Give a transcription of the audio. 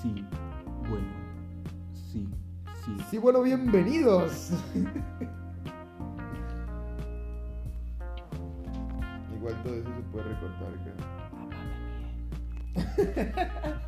Sí, bueno. Sí, sí. Sí, bueno, bienvenidos. Igual todo eso se puede recortar, creo.